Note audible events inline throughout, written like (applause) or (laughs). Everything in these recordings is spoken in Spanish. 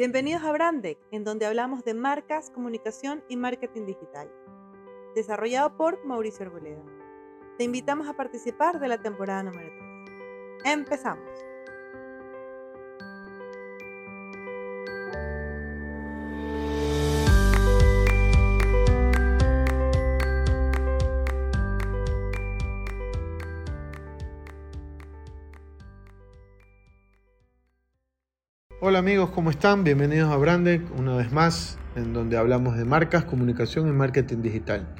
Bienvenidos a Brandec, en donde hablamos de marcas, comunicación y marketing digital. Desarrollado por Mauricio Arboleda. Te invitamos a participar de la temporada número 3. Empezamos. Amigos, ¿cómo están? Bienvenidos a Brandec, una vez más, en donde hablamos de marcas, comunicación y marketing digital.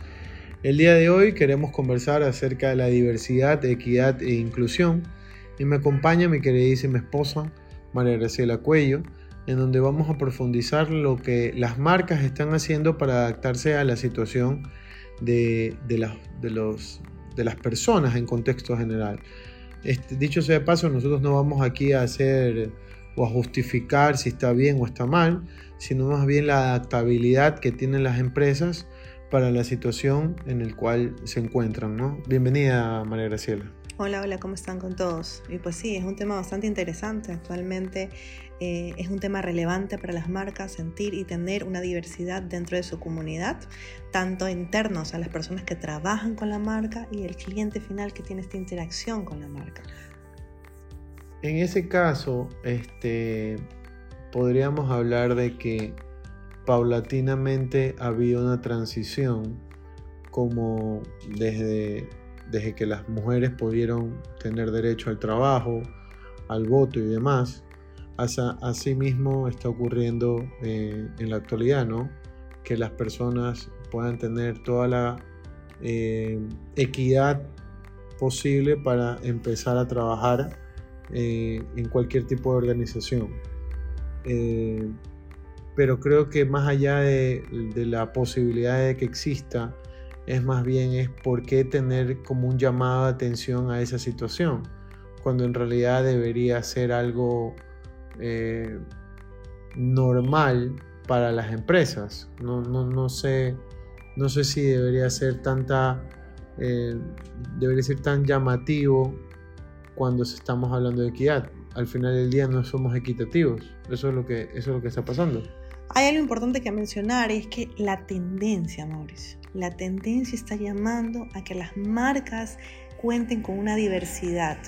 El día de hoy queremos conversar acerca de la diversidad, equidad e inclusión y me acompaña mi queridísima esposa, María Graciela Cuello, en donde vamos a profundizar lo que las marcas están haciendo para adaptarse a la situación de, las personas en contexto general. Este, dicho sea de paso, nosotros no vamos aquí a hacer o a justificar si está bien o está mal, sino más bien la adaptabilidad que tienen las empresas para la situación en la cual se encuentran. ¿no? Bienvenida, María Graciela. Hola, hola, ¿cómo están con todos? Y pues sí, es un tema bastante interesante. Actualmente eh, es un tema relevante para las marcas sentir y tener una diversidad dentro de su comunidad, tanto internos a las personas que trabajan con la marca y el cliente final que tiene esta interacción con la marca. En ese caso, este, podríamos hablar de que paulatinamente había una transición como desde, desde que las mujeres pudieron tener derecho al trabajo, al voto y demás, así mismo está ocurriendo eh, en la actualidad, ¿no? Que las personas puedan tener toda la eh, equidad posible para empezar a trabajar eh, en cualquier tipo de organización. Eh, pero creo que más allá de, la posibilidad de que exista, es más bien es por qué tener como un llamado de atención a esa situación, cuando en realidad debería ser algo eh, normal para las empresas. No, no, no, sé, no sé si debería ser tanta, debería ser tan llamativo cuando estamos hablando de equidad. Al final del día no somos equitativos. Eso es lo que, eso es lo que está pasando. Hay algo importante que mencionar, es que la tendencia, Mauricio, la tendencia está llamando a que las marcas cuenten con una diversidad.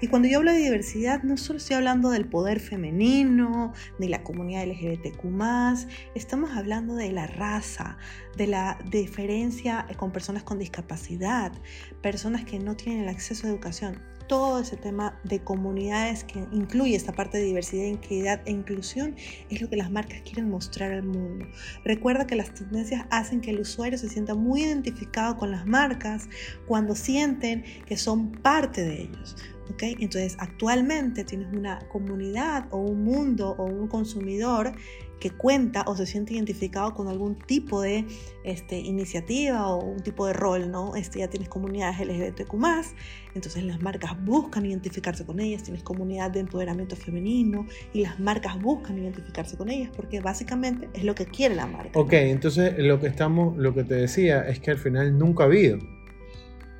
Y cuando yo hablo de diversidad, no solo estoy hablando del poder femenino, ni la comunidad LGBTQ, estamos hablando de la raza, de la diferencia con personas con discapacidad, personas que no tienen el acceso a educación todo ese tema de comunidades que incluye esta parte de diversidad, equidad e inclusión es lo que las marcas quieren mostrar al mundo. Recuerda que las tendencias hacen que el usuario se sienta muy identificado con las marcas cuando sienten que son parte de ellos. ¿Okay? Entonces, actualmente tienes una comunidad o un mundo o un consumidor que cuenta o se siente identificado con algún tipo de este, iniciativa o un tipo de rol, ¿no? Este, ya tienes comunidades LGBTQ+, entonces las marcas buscan identificarse con ellas, tienes comunidad de empoderamiento femenino y las marcas buscan identificarse con ellas porque básicamente es lo que quiere la marca. Ok, entonces lo que estamos, lo que te decía es que al final nunca ha habido.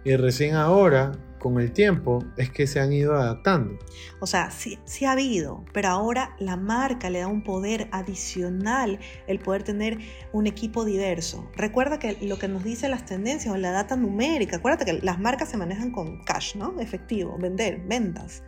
Y recién ahora con el tiempo es que se han ido adaptando. O sea, sí, sí, ha habido, pero ahora la marca le da un poder adicional, el poder tener un equipo diverso. Recuerda que lo que nos dice las tendencias o la data numérica, acuérdate que las marcas se manejan con cash, ¿no? Efectivo, vender, ventas.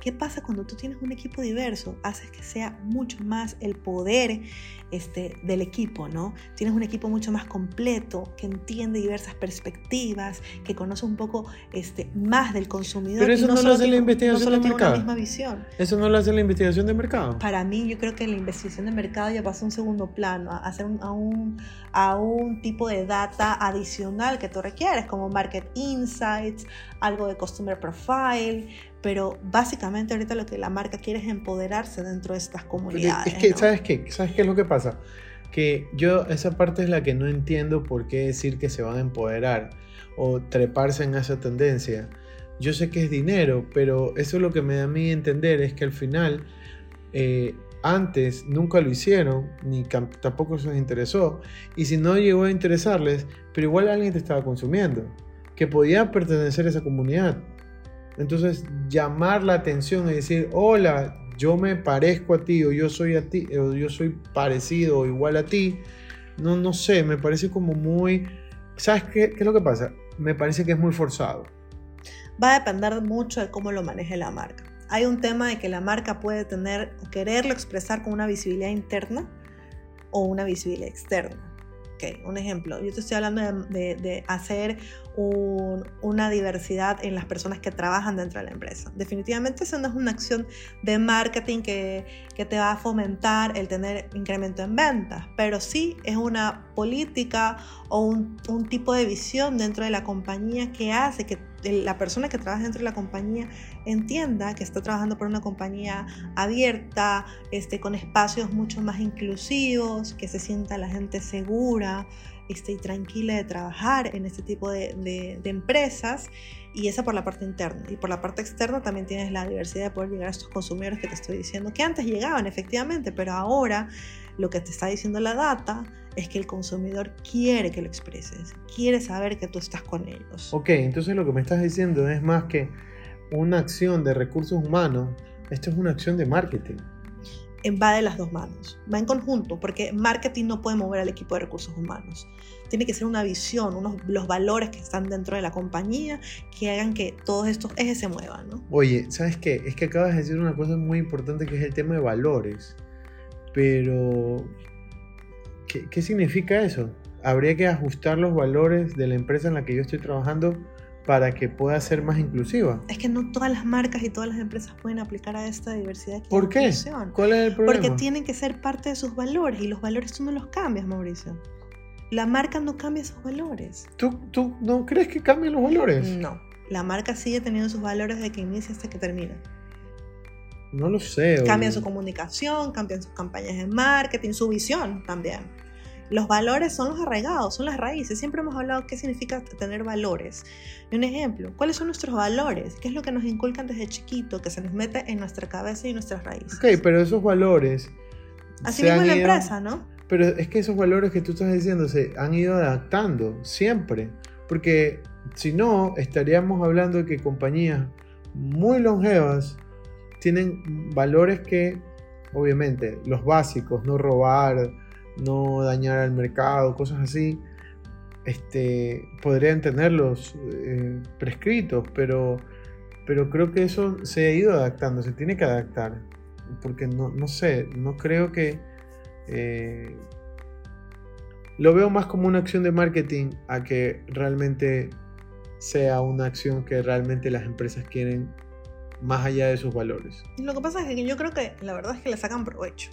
¿Qué pasa cuando tú tienes un equipo diverso? Haces que sea mucho más el poder este, del equipo, ¿no? Tienes un equipo mucho más completo, que entiende diversas perspectivas, que conoce un poco este, más del consumidor. Pero eso no, lo hace la investigación de mercado. Una misma visión. Eso no lo hace la investigación de mercado. Para mí, yo creo que la investigación de mercado ya pasa a un segundo plano, a hacer a, un, a un tipo de data adicional que tú requieres, como market insights, algo de customer profile, pero básicamente ahorita lo que la marca quiere es empoderarse dentro de estas comunidades. Es que, ¿sabes qué? ¿Sabes qué es lo que pasa? Que yo esa parte es la que no entiendo por qué decir que se van a empoderar o treparse en esa tendencia. Yo sé que es dinero, pero eso es lo que me da a mí entender es que al final eh, antes nunca lo hicieron, ni tampoco se les interesó, y si no llegó a interesarles, pero igual alguien te estaba consumiendo, que podía pertenecer a esa comunidad entonces, llamar la atención y decir, hola, yo me parezco a ti o yo soy a ti o yo soy parecido o igual a ti, no, no sé, me parece como muy... ¿Sabes qué, qué es lo que pasa? Me parece que es muy forzado. Va a depender mucho de cómo lo maneje la marca. Hay un tema de que la marca puede tener o quererlo expresar con una visibilidad interna o una visibilidad externa. Okay, un ejemplo, yo te estoy hablando de, hacer un, una diversidad en las personas que trabajan dentro de la empresa. Definitivamente eso no es una acción de marketing que, que te va a fomentar el tener incremento en ventas, pero sí es una política o un, un tipo de visión dentro de la compañía que hace que la persona que trabaja dentro de la compañía entienda que está trabajando por una compañía abierta, este, con espacios mucho más inclusivos, que se sienta la gente segura este, y tranquila de trabajar en este tipo de, de, empresas. Y esa por la parte interna. Y por la parte externa también tienes la diversidad de poder llegar a estos consumidores que te estoy diciendo, que antes llegaban efectivamente, pero ahora lo que te está diciendo la data es que el consumidor quiere que lo expreses, quiere saber que tú estás con ellos. Ok, entonces lo que me estás diciendo es más que una acción de recursos humanos, esto es una acción de marketing. Va de las dos manos, va en conjunto, porque marketing no puede mover al equipo de recursos humanos. Tiene que ser una visión, unos, los valores que están dentro de la compañía que hagan que todos estos ejes se muevan. ¿no? Oye, ¿sabes qué? Es que acabas de decir una cosa muy importante que es el tema de valores. Pero, ¿qué, qué significa eso? Habría que ajustar los valores de la empresa en la que yo estoy trabajando para que pueda ser más inclusiva. Es que no todas las marcas y todas las empresas pueden aplicar a esta diversidad. ¿Por qué? ¿Cuál es el problema? Porque tienen que ser parte de sus valores y los valores tú no los cambias, Mauricio. La marca no cambia sus valores. ¿Tú, tú no crees que cambien los valores? No. La marca sigue teniendo sus valores desde que inicia hasta que termina. No lo sé. Cambian su comunicación, cambian sus campañas de marketing, su visión también. Los valores son los arraigados, son las raíces. Siempre hemos hablado qué significa tener valores. Y un ejemplo, ¿cuáles son nuestros valores? ¿Qué es lo que nos inculcan desde chiquito, que se nos mete en nuestra cabeza y en nuestras raíces? Ok, pero esos valores... Así mismo en la empresa, ¿no? Pero es que esos valores que tú estás diciendo se han ido adaptando siempre. Porque si no, estaríamos hablando de que compañías muy longevas tienen valores que, obviamente, los básicos, no robar, no dañar al mercado, cosas así, este, podrían tenerlos eh, prescritos, pero, pero creo que eso se ha ido adaptando, se tiene que adaptar, porque no, no sé, no creo que... Eh, lo veo más como una acción de marketing a que realmente sea una acción que realmente las empresas quieren más allá de sus valores. Lo que pasa es que yo creo que la verdad es que le sacan provecho.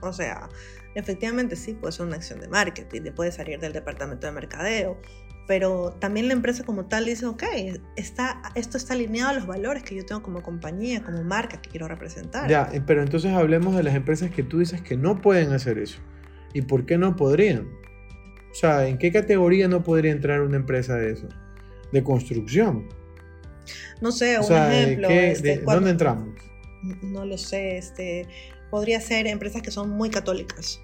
O sea, efectivamente sí puede ser una acción de marketing, puede salir del departamento de mercadeo, pero también la empresa como tal dice, ok, está, esto está alineado a los valores que yo tengo como compañía, como marca que quiero representar. Ya, pero entonces hablemos de las empresas que tú dices que no pueden hacer eso. ¿Y por qué no podrían? O sea, ¿en qué categoría no podría entrar una empresa de eso? De construcción. No sé, un ejemplo. Este, ¿Dónde entramos? No lo sé, este, podría ser empresas que son muy católicas.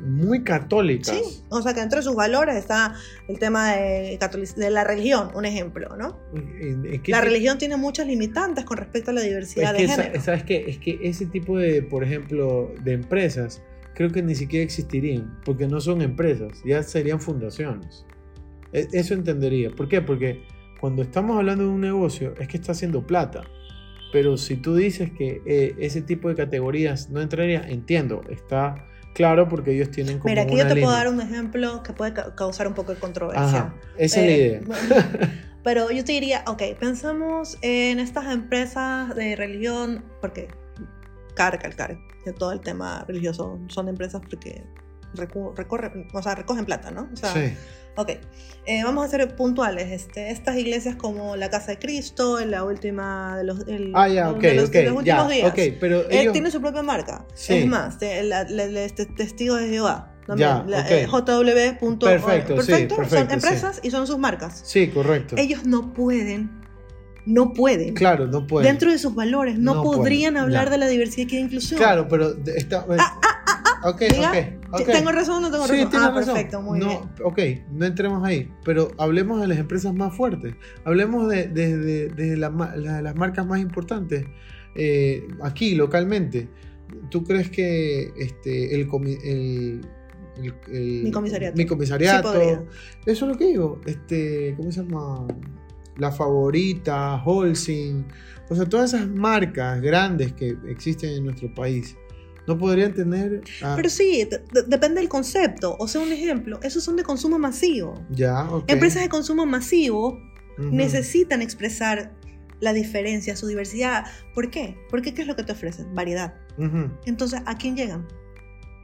Muy católicas. Sí, o sea que entre sus valores está el tema de, de la religión, un ejemplo, ¿no? la religión tiene muchas limitantes con respecto a la diversidad de género. ¿Sabes qué? Es que ese tipo de, por ejemplo, de empresas, creo que ni siquiera existirían, porque no son empresas, ya serían fundaciones. E, eso entendería. ¿Por qué? Porque cuando estamos hablando de un negocio, es que está haciendo plata. Pero si tú dices que eh, ese tipo de categorías no entraría, entiendo, está claro porque ellos tienen como Mira, aquí yo te puedo dar un ejemplo que puede causar un poco de controversia. Ajá, esa es la eh, idea. (laughs) pero yo te diría, ok, pensamos en estas empresas de religión, porque carga el carga de todo el tema religioso son empresas porque recorren, o sea, recogen plata, ¿no? O sea, sí. Ok, eh, vamos a ser puntuales. Este, estas iglesias como la Casa de Cristo, la última de los, ah, ya, okay, los, okay, últimos ya, días. Okay, pero Él tiene su propia marca. Sí. Es más, este, Testigo de Jehová. Ya, okay. eh, JW. Perfecto, perfecto, sí, perfecto, son empresas sí. y son sus marcas. Sí, correcto. Ellos no pueden no pueden. Claro, no pueden. Dentro de sus valores, no, No podrían pueden, hablar ya. de la diversidad y la inclusión. Claro, pero de- está. Ah, ah, ah, ah. ok. ¿Tengo razón o no tengo Sí, razón? Ah, razón. perfecto, muy no, bien. Ok, no entremos ahí, pero hablemos de las empresas más fuertes. Hablemos de, de- de- de la ma- la- las marcas más importantes. eh, aquí localmente. ¿Tú crees que este, el, comi- el, el- el- Mi comisariato. mi comisariato, Sí eso es lo que digo, este, ¿cómo se llama? La Favorita, Holcim, o sea, todas esas marcas grandes que existen en nuestro país, no podrían tener... ah, Pero sí, de- de- depende del concepto. O sea, un ejemplo, esos son de consumo masivo. ya, ok. Empresas de consumo masivo necesitan expresar la diferencia, su diversidad. ¿Por qué? Porque ¿qué es lo que te ofrecen? Variedad. Entonces, ¿a quién llegan?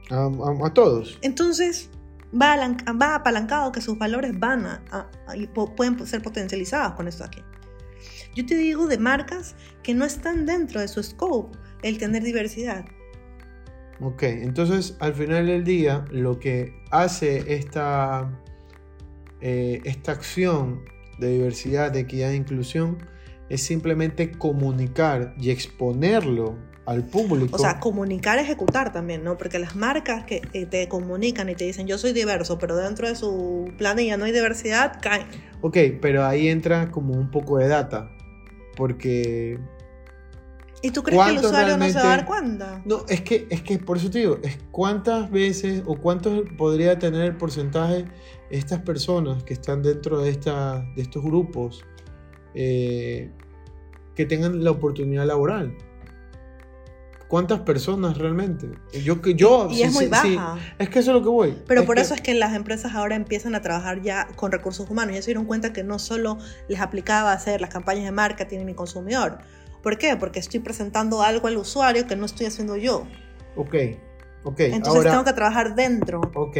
a, a- a todos. Entonces, va, va apalancado que sus valores van a, a- a- y po- pueden ser potencializados con esto aquí. Yo te digo de marcas que no están dentro de su scope el tener diversidad. Ok, entonces al final del día lo que hace esta, eh, esta acción de diversidad, de equidad e inclusión es simplemente comunicar y exponerlo al público. O sea, comunicar, ejecutar también, ¿no? Porque las marcas que eh, te comunican y te dicen yo soy diverso, pero dentro de su planilla no hay diversidad, caen. ok, pero ahí entra como un poco de data, porque ¿Y tú crees que el ¿Cuánto usuario no se va a dar cuenta? No, es que, es que por eso te digo, es cuántas veces o cuánto podría tener el porcentaje estas personas que están dentro de, esta, de estos grupos eh, que tengan la oportunidad laboral. ¿Cuántas personas realmente? Yo, que yo, y sí, es muy sí, sí. baja. Es que eso es lo que voy. Pero por que- eso es que las empresas ahora empiezan a trabajar ya con recursos humanos. Ya se dieron cuenta que no solo les aplicaba hacer las campañas de marketing ni consumidor. ¿Por qué? Porque estoy presentando algo al usuario que no estoy haciendo yo. Ok, ok. Entonces ahora, tengo que trabajar dentro. Ok,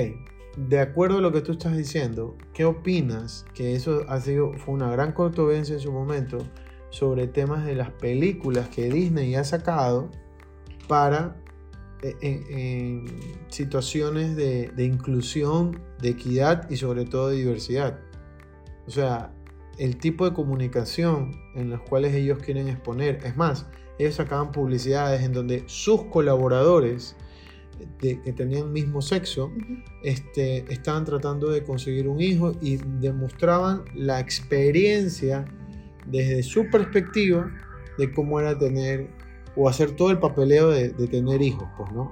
de acuerdo a lo que tú estás diciendo, ¿qué opinas? Que eso ha sido, fue una gran controversia en su momento sobre temas de las películas que Disney ha sacado para eh, en, en situaciones de, de inclusión, de equidad y sobre todo de diversidad. O sea, el tipo de comunicación en los cuales ellos quieren exponer. Es más, ellos sacaban publicidades en donde sus colaboradores de- que tenían mismo sexo este, estaban tratando de conseguir un hijo y demostraban la experiencia desde su perspectiva de cómo era tener o hacer todo el papeleo de, de tener hijos, pues, ¿no?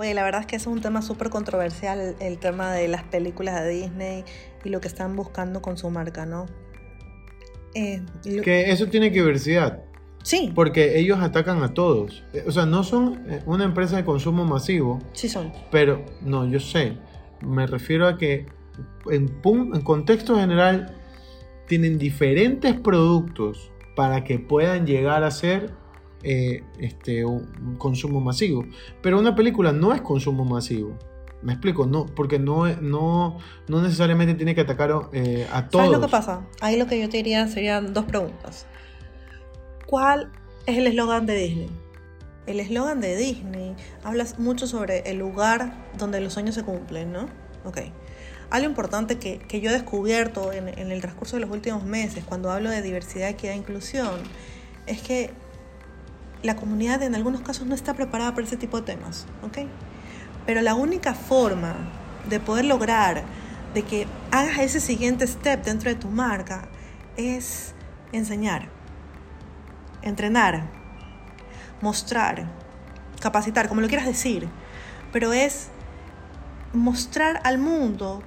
Oye, la verdad es que es un tema súper controversial, el tema de las películas de Disney y lo que están buscando con su marca, ¿no? Eh, lo- Que eso tiene diversidad, Sí, porque ellos atacan a todos. Eh, O sea, no son eh, una empresa de consumo masivo, sí son. pero no, yo sé. Me refiero a que en, en contexto general tienen diferentes productos para que puedan llegar a ser eh, este, un consumo masivo. Pero una película no es consumo masivo. Me explico, no, porque no, no, no necesariamente tiene que atacar eh, a todos. ¿Sabes lo que pasa? Ahí lo que yo te diría serían dos preguntas. ¿Cuál es el eslogan de Disney? El eslogan de Disney habla mucho sobre el lugar donde los sueños se cumplen, ¿no? Ok. Algo importante que, que yo he descubierto en, en el transcurso de los últimos meses, cuando hablo de diversidad, equidad e inclusión, es que la comunidad en algunos casos no está preparada para ese tipo de temas, ¿ok? Pero la única forma de poder lograr de que hagas ese siguiente step dentro de tu marca es enseñar, entrenar, mostrar, capacitar, como lo quieras decir, pero es mostrar al mundo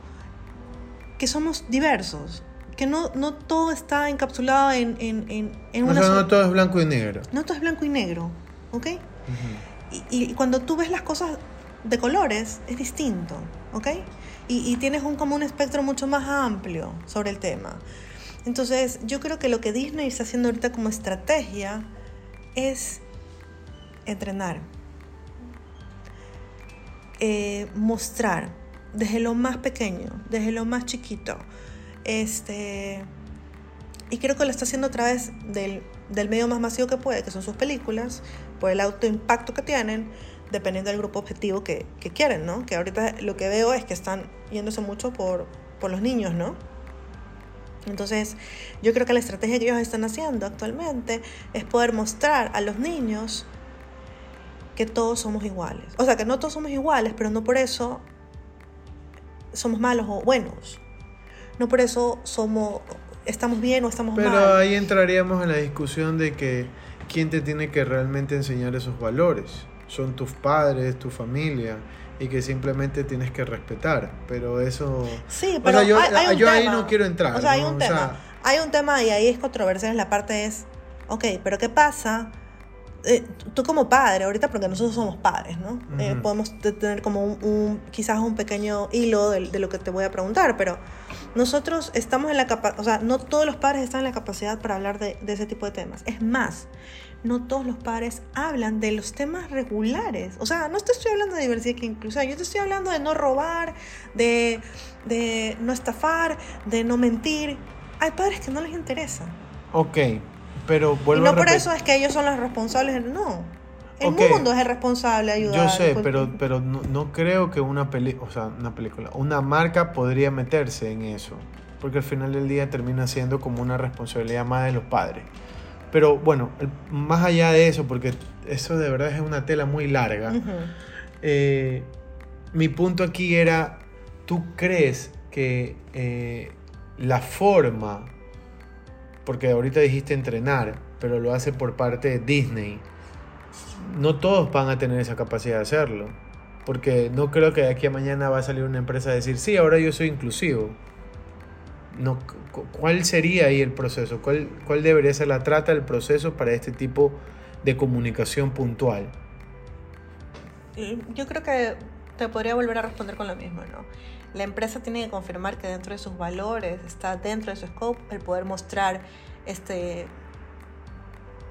que somos diversos, no, no todo está encapsulado en, en, en, en O una sea, sola- no todo es blanco y negro. no todo es blanco y negro, ¿ok? Y, y cuando tú ves las cosas de colores, es distinto, ¿ok? Y, y tienes un, como un espectro mucho más amplio sobre el tema. Entonces, yo creo que lo que Disney está haciendo ahorita como estrategia es entrenar, eh, mostrar desde lo más pequeño, desde lo más chiquito. Este, y creo que lo está haciendo a través del, del medio más masivo que puede, que son sus películas, por el autoimpacto que tienen, dependiendo del grupo objetivo que, que quieren, ¿no? Que ahorita lo que veo es que están yéndose mucho por, por los niños, ¿no? Entonces, yo creo que la estrategia que ellos están haciendo actualmente es poder mostrar a los niños que todos somos iguales. O sea, que no todos somos iguales, pero no por eso somos malos o buenos. No por eso somos estamos bien o estamos Pero mal. ahí entraríamos en la discusión de que quién te tiene que realmente enseñar esos valores. Son tus padres, tu familia, y que simplemente tienes que respetar. Pero eso... Sí, O pero sea, yo, hay, hay yo ahí no quiero entrar. O sea, hay ¿no? un O tema. sea, Hay un tema y ahí es controversia en la parte es, ok, pero ¿qué pasa? Eh, tú como padre, ahorita porque nosotros somos padres, ¿no? Eh, Ujú. podemos te- tener como un, un- quizás un pequeño hilo de, de lo que te voy a preguntar, pero nosotros estamos en la capacidad, o sea, no todos los padres están en la capacidad para hablar de, de ese tipo de temas. Es más, no todos los padres hablan de los temas regulares. O sea, no te estoy hablando de diversidad que inclusión, yo te estoy hablando de no robar, de, de no estafar, de no mentir. Hay padres que no les interesa. ok, pero y vuelvo no a por eso es que ellos son los responsables. No. El mundo es el responsable de ayudar. Yo sé, pero, pero no, no creo que una peli, o sea, una película, una marca podría meterse en eso, porque al final del día termina siendo como una responsabilidad más de los padres. Pero bueno, más allá de eso, porque eso de verdad es una tela muy larga, eh, mi punto aquí era, ¿tú crees que eh, la forma, porque ahorita dijiste entrenar, pero lo hace por parte de Disney, no todos van a tener esa capacidad de hacerlo? Porque no creo que de aquí a mañana va a salir una empresa a decir, sí, ahora yo soy inclusivo. No, cu- ¿Cuál sería ahí el proceso? ¿Cuál, ¿Cuál debería ser la trata del proceso para este tipo de comunicación puntual? Yo creo que te podría volver a responder con lo mismo, ¿no? La empresa tiene que confirmar que dentro de sus valores está dentro de su scope el poder mostrar este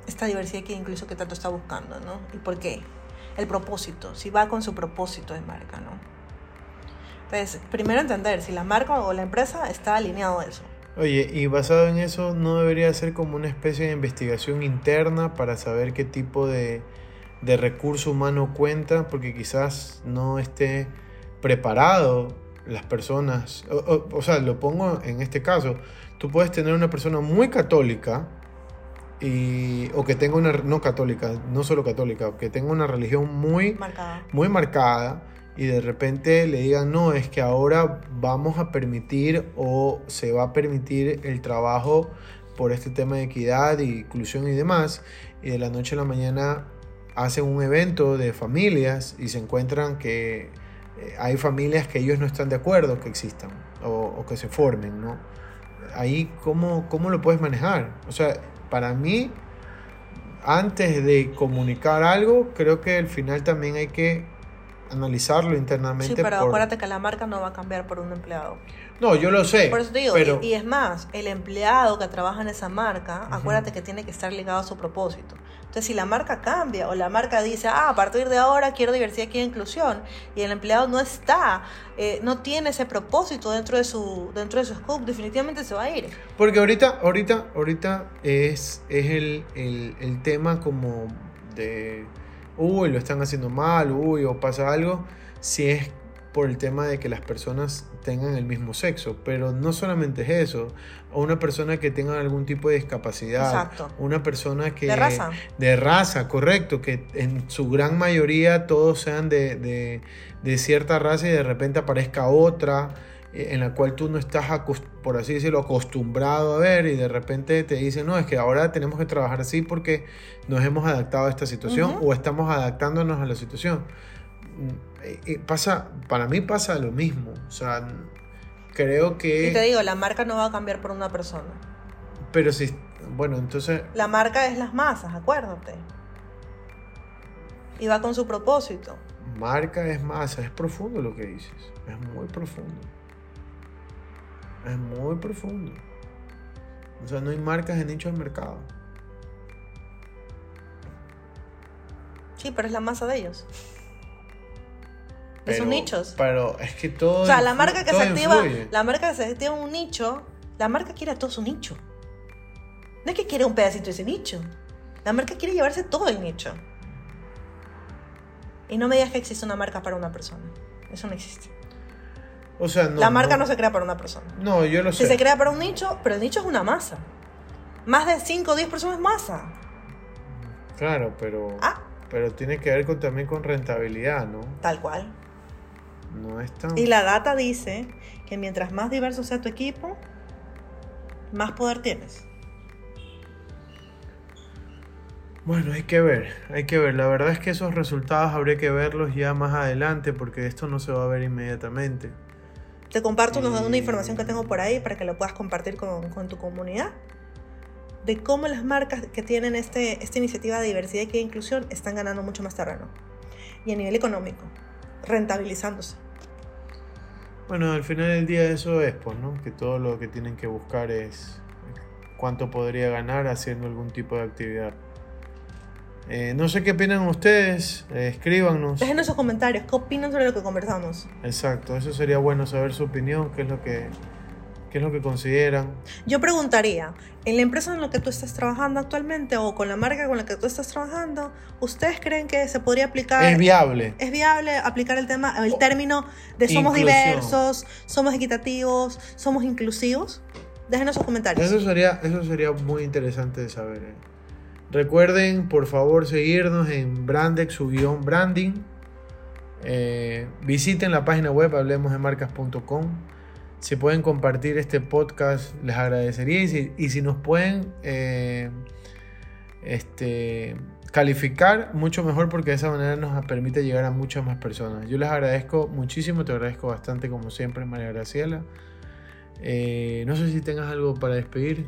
esta diversidad que incluso que tanto está buscando, ¿no? ¿Y por qué? El propósito, si va con su propósito de marca, ¿no? Entonces, primero entender si la marca o la empresa está alineado a eso. Oye, y basado en eso, ¿no debería ser como una especie de investigación interna para saber qué tipo de, de recurso humano cuenta? Porque quizás no esté preparado las personas. O, o- o sea, lo pongo en este caso. Tú puedes tener una persona muy católica y, o que tenga una, no católica, no solo católica, que tenga una religión muy Marcada. muy marcada y de repente le digan, no, es que ahora vamos a permitir o se va a permitir el trabajo por este tema de equidad y inclusión y demás, y de la noche a la mañana hacen un evento de familias y se encuentran que eh, hay familias que ellos no están de acuerdo que existan o, o que se formen, ¿no? Ahí, ¿cómo, ¿cómo lo puedes manejar? O sea, para mí, antes de comunicar algo, creo que al final también hay que analizarlo internamente. Sí, pero por- acuérdate que la marca no va a cambiar por un empleado. No, yo lo sé. Por eso te digo, pero... y, y es más, el empleado que trabaja en esa marca, acuérdate que tiene que estar ligado a su propósito. Entonces, si la marca cambia o la marca dice, ah, a partir de ahora quiero diversidad, quiero inclusión, y el empleado no está, eh, no tiene ese propósito dentro de su, dentro de su scope, definitivamente se va a ir. Porque ahorita, ahorita, ahorita es, es el, el, el tema como de, uy, lo están haciendo mal, uy, o pasa algo, si es por el tema de que las personas tengan el mismo sexo, pero no solamente es eso, o una persona que tenga algún tipo de discapacidad, Exacto. una persona que... De raza. De raza, correcto, que en su gran mayoría todos sean de, de- de cierta raza y de repente aparezca otra eh, en la cual tú no estás, por así decirlo, acostumbrado a ver y de repente te dicen, no, es que ahora tenemos que trabajar así porque nos hemos adaptado a esta situación o estamos adaptándonos a la situación. Eh, pasa, para mí pasa lo mismo, o sea, creo que... Y te digo, la marca no va a cambiar por una persona. Pero si, bueno, entonces... La marca es las masas, acuérdate. Y va con su propósito. Marca es masa, es profundo lo que dices. Es muy profundo. Es muy profundo. O sea, no hay marcas de nicho de mercado. Sí, pero es la masa de ellos. De sus nichos. Pero es que todo. O sea, la marca que se activa, influye. la marca que se activa un nicho, la marca quiere a todo su nicho. No es que quiere un pedacito de ese nicho. La marca quiere llevarse todo el nicho. Y no me digas que existe una marca para una persona. Eso no existe. O sea, no. la marca no, se crea para una persona. No, yo lo Si sé. se crea para un nicho, pero el nicho es una masa. Más de 5 o 10 personas es masa. Claro, pero. Ah, Pero tiene que ver con, también con rentabilidad, ¿no? tal cual. No es tan. Y la data dice que mientras más diverso sea tu equipo, más poder tienes. Bueno, hay que ver, hay que ver. La verdad es que esos resultados habría que verlos ya más adelante porque esto no se va a ver inmediatamente. Te comparto una, una información que tengo por ahí para que lo puedas compartir con, con tu comunidad. De cómo las marcas que tienen este, esta iniciativa de diversidad y inclusión están ganando mucho más terreno. Y a nivel económico, rentabilizándose. Bueno, al final del día eso es, pues, ¿no? Que todo lo que tienen que buscar es cuánto podría ganar haciendo algún tipo de actividad. Eh, no sé qué opinan ustedes, eh, escríbanos. Déjenos sus comentarios, ¿qué opinan sobre lo que conversamos? Exacto, eso sería bueno saber su opinión, qué es lo que, qué es lo que consideran. Yo preguntaría, en la empresa en la que tú estás trabajando actualmente o con la marca con la que tú estás trabajando, ¿ustedes creen que se podría aplicar? Es viable. ¿Es viable aplicar el tema, el término de somos Inclusión. diversos, somos equitativos, somos inclusivos? Déjenos sus comentarios. Eso sería, eso sería muy interesante de saber. eh. Recuerden, por favor, seguirnos en Brandex, su guion branding. Eh, visiten la página web hablemosdemarcas.com. Si pueden compartir este podcast, les agradecería. Y si, y si nos pueden eh, este, calificar, mucho mejor, porque de esa manera nos permite llegar a muchas más personas. Yo les agradezco muchísimo, te agradezco bastante, como siempre, María Graciela. Eh, no sé si tengas algo para despedir.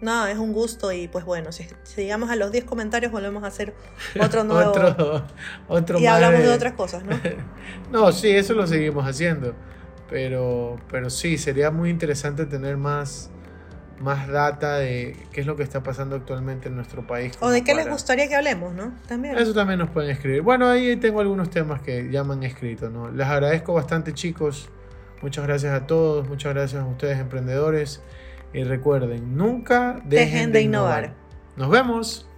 No, es un gusto y pues bueno, si, si llegamos a los 10 comentarios volvemos a hacer (laughs) otro nuevo otro, otro y hablamos de de- otras cosas, ¿no? (laughs) No, sí, eso lo seguimos haciendo. Pero, pero sí, sería muy interesante tener más, más data de qué es lo que está pasando actualmente en nuestro país. O de qué les gustaría que hablemos, ¿no? También. Eso también nos pueden escribir. Bueno, ahí tengo algunos temas que ya me han escrito, ¿no? Les agradezco bastante, chicos. Muchas gracias a todos, muchas gracias a ustedes, emprendedores. Y recuerden, nunca dejen, Dejen de innovar. Nos vemos.